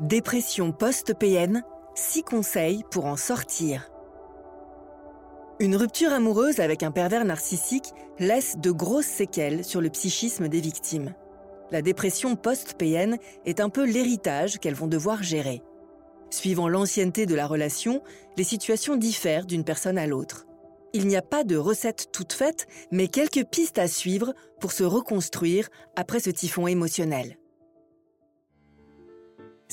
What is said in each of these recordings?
Dépression post-PN, 6 conseils pour en sortir. Une rupture amoureuse avec un pervers narcissique laisse de grosses séquelles sur le psychisme des victimes. La dépression post-PN est un peu l'héritage qu'elles vont devoir gérer. Suivant l'ancienneté de la relation, les situations diffèrent d'une personne à l'autre. Il n'y a pas de recette toute faite, mais quelques pistes à suivre pour se reconstruire après ce typhon émotionnel.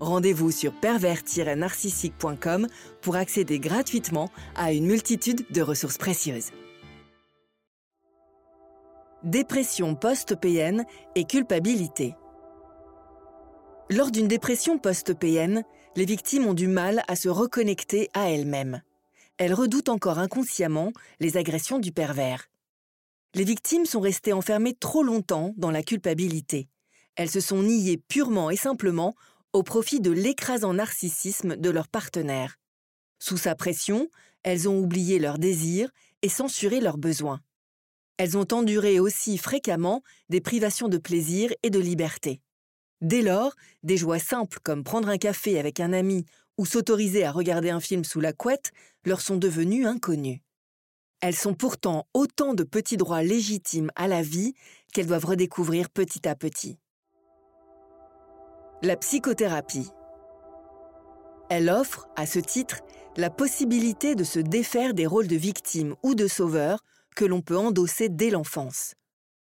Rendez-vous sur pervers-narcissique.com pour accéder gratuitement à une multitude de ressources précieuses. Dépression post-PN et culpabilité. Lors d'une dépression post-PN, les victimes ont du mal à se reconnecter à elles-mêmes. Elles redoutent encore inconsciemment les agressions du pervers. Les victimes sont restées enfermées trop longtemps dans la culpabilité. Elles se sont niées purement et simplement au profit de l'écrasant narcissisme de leur partenaire. Sous sa pression, elles ont oublié leurs désirs et censuré leurs besoins. Elles ont enduré aussi fréquemment des privations de plaisir et de liberté. Dès lors, des joies simples comme prendre un café avec un ami ou s'autoriser à regarder un film sous la couette leur sont devenues inconnues. Elles sont pourtant autant de petits droits légitimes à la vie qu'elles doivent redécouvrir petit à petit. La psychothérapie. Elle offre, à ce titre, la possibilité de se défaire des rôles de victime ou de sauveur que l'on peut endosser dès l'enfance.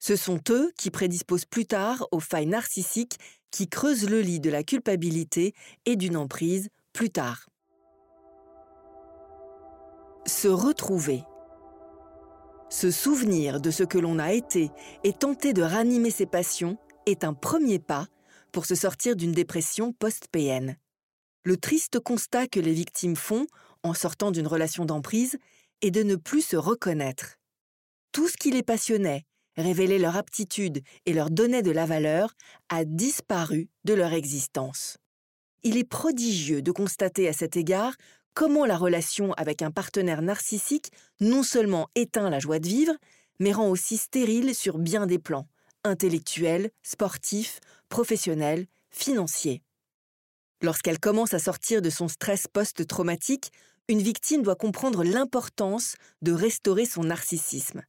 Ce sont eux qui prédisposent plus tard aux failles narcissiques qui creusent le lit de la culpabilité et d'une emprise plus tard. Se retrouver. Se souvenir de ce que l'on a été et tenter de ranimer ses passions est un premier pas pour se sortir d'une dépression post-PN. Le triste constat que les victimes font en sortant d'une relation d'emprise est de ne plus se reconnaître. Tout ce qui les passionnait, révélait leur aptitude et leur donnait de la valeur, a disparu de leur existence. Il est prodigieux de constater à cet égard comment la relation avec un partenaire narcissique non seulement éteint la joie de vivre, mais rend aussi stérile sur bien des plans, intellectuels, sportifs, professionnel, financier. Lorsqu'elle commence à sortir de son stress post-traumatique, une victime doit comprendre l'importance de restaurer son narcissisme.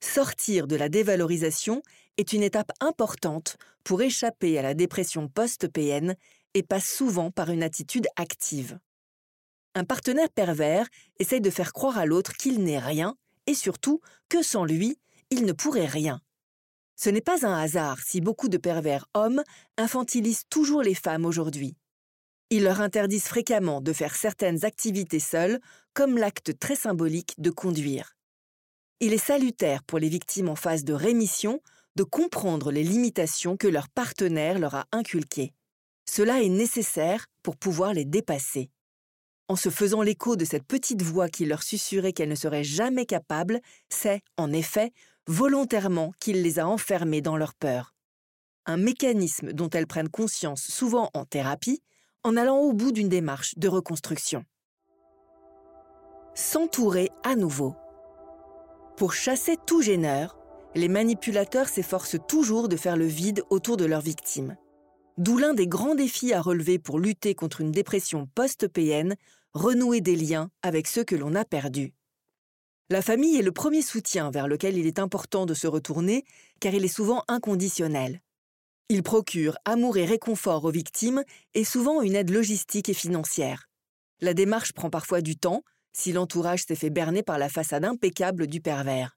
Sortir de la dévalorisation est une étape importante pour échapper à la dépression post-PN et passe souvent par une attitude active. Un partenaire pervers essaye de faire croire à l'autre qu'il n'est rien et surtout que sans lui, il ne pourrait rien. Ce n'est pas un hasard si beaucoup de pervers hommes infantilisent toujours les femmes aujourd'hui. Ils leur interdisent fréquemment de faire certaines activités seules, comme l'acte très symbolique de conduire. Il est salutaire pour les victimes en phase de rémission de comprendre les limitations que leur partenaire leur a inculquées. Cela est nécessaire pour pouvoir les dépasser. En se faisant l'écho de cette petite voix qui leur susurrait qu'elles ne seraient jamais capables, c'est, en effet, volontairement qu'il les a enfermées dans leur peur. Un mécanisme dont elles prennent conscience souvent en thérapie, en allant au bout d'une démarche de reconstruction. S'entourer à nouveau. Pour chasser tout gêneur, les manipulateurs s'efforcent toujours de faire le vide autour de leurs victimes. D'où l'un des grands défis à relever pour lutter contre une dépression post-PN, renouer des liens avec ceux que l'on a perdus. La famille est le premier soutien vers lequel il est important de se retourner, car il est souvent inconditionnel. Il procure amour et réconfort aux victimes et souvent une aide logistique et financière. La démarche prend parfois du temps, si l'entourage s'est fait berner par la façade impeccable du pervers.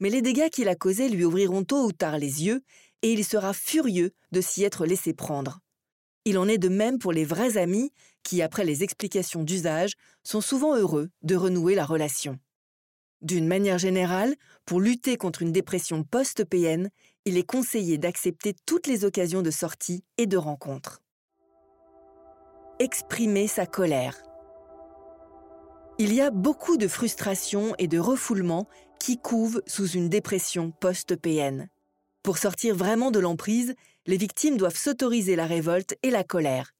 Mais les dégâts qu'il a causés lui ouvriront tôt ou tard les yeux, et il sera furieux de s'y être laissé prendre. Il en est de même pour les vrais amis qui, après les explications d'usage, sont souvent heureux de renouer la relation. D'une manière générale, pour lutter contre une dépression post-PN, il est conseillé d'accepter toutes les occasions de sortie et de rencontre. exprimer sa colère. Il y a beaucoup de frustration et de refoulement qui couvent sous une dépression post-PN. Pour sortir vraiment de l'emprise, les victimes doivent s'autoriser la révolte et la colère.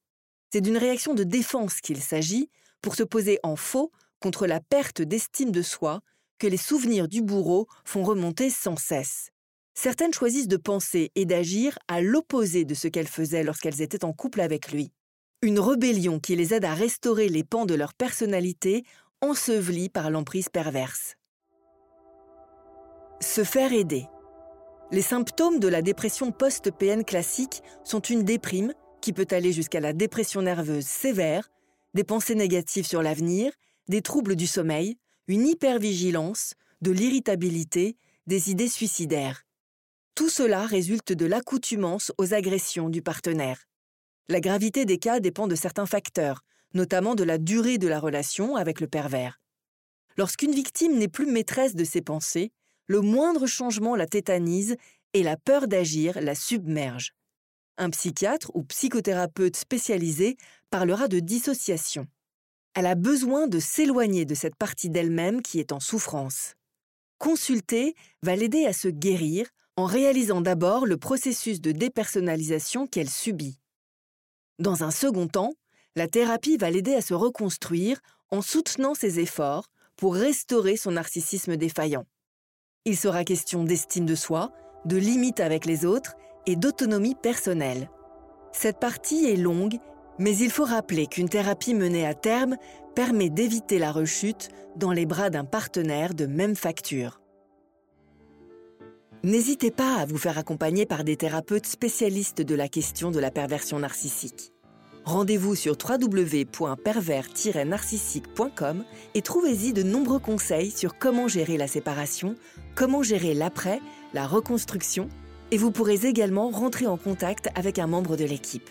C'est d'une réaction de défense qu'il s'agit pour se poser en faux contre la perte d'estime de soi que les souvenirs du bourreau font remonter sans cesse. Certaines choisissent de penser et d'agir à l'opposé de ce qu'elles faisaient lorsqu'elles étaient en couple avec lui. Une rébellion qui les aide à restaurer les pans de leur personnalité ensevelis par l'emprise perverse. Se faire aider. Les symptômes de la dépression post-PN classique sont une déprime, qui peut aller jusqu'à la dépression nerveuse sévère, des pensées négatives sur l'avenir, des troubles du sommeil, une hypervigilance, de l'irritabilité, des idées suicidaires. Tout cela résulte de l'accoutumance aux agressions du partenaire. La gravité des cas dépend de certains facteurs, notamment de la durée de la relation avec le pervers. Lorsqu'une victime n'est plus maîtresse de ses pensées, le moindre changement la tétanise et la peur d'agir la submerge. Un psychiatre ou psychothérapeute spécialisé parlera de dissociation. Elle a besoin de s'éloigner de cette partie d'elle-même qui est en souffrance. Consulter va l'aider à se guérir en réalisant d'abord le processus de dépersonnalisation qu'elle subit. Dans un second temps, la thérapie va l'aider à se reconstruire en soutenant ses efforts pour restaurer son narcissisme défaillant. Il sera question d'estime de soi, de limites avec les autres et d'autonomie personnelle. Cette partie est longue, mais il faut rappeler qu'une thérapie menée à terme permet d'éviter la rechute dans les bras d'un partenaire de même facture. N'hésitez pas à vous faire accompagner par des thérapeutes spécialistes de la question de la perversion narcissique. Rendez-vous sur www.pervers-narcissique.com et trouvez-y de nombreux conseils sur comment gérer la séparation, comment gérer l'après, la reconstruction, et vous pourrez également rentrer en contact avec un membre de l'équipe.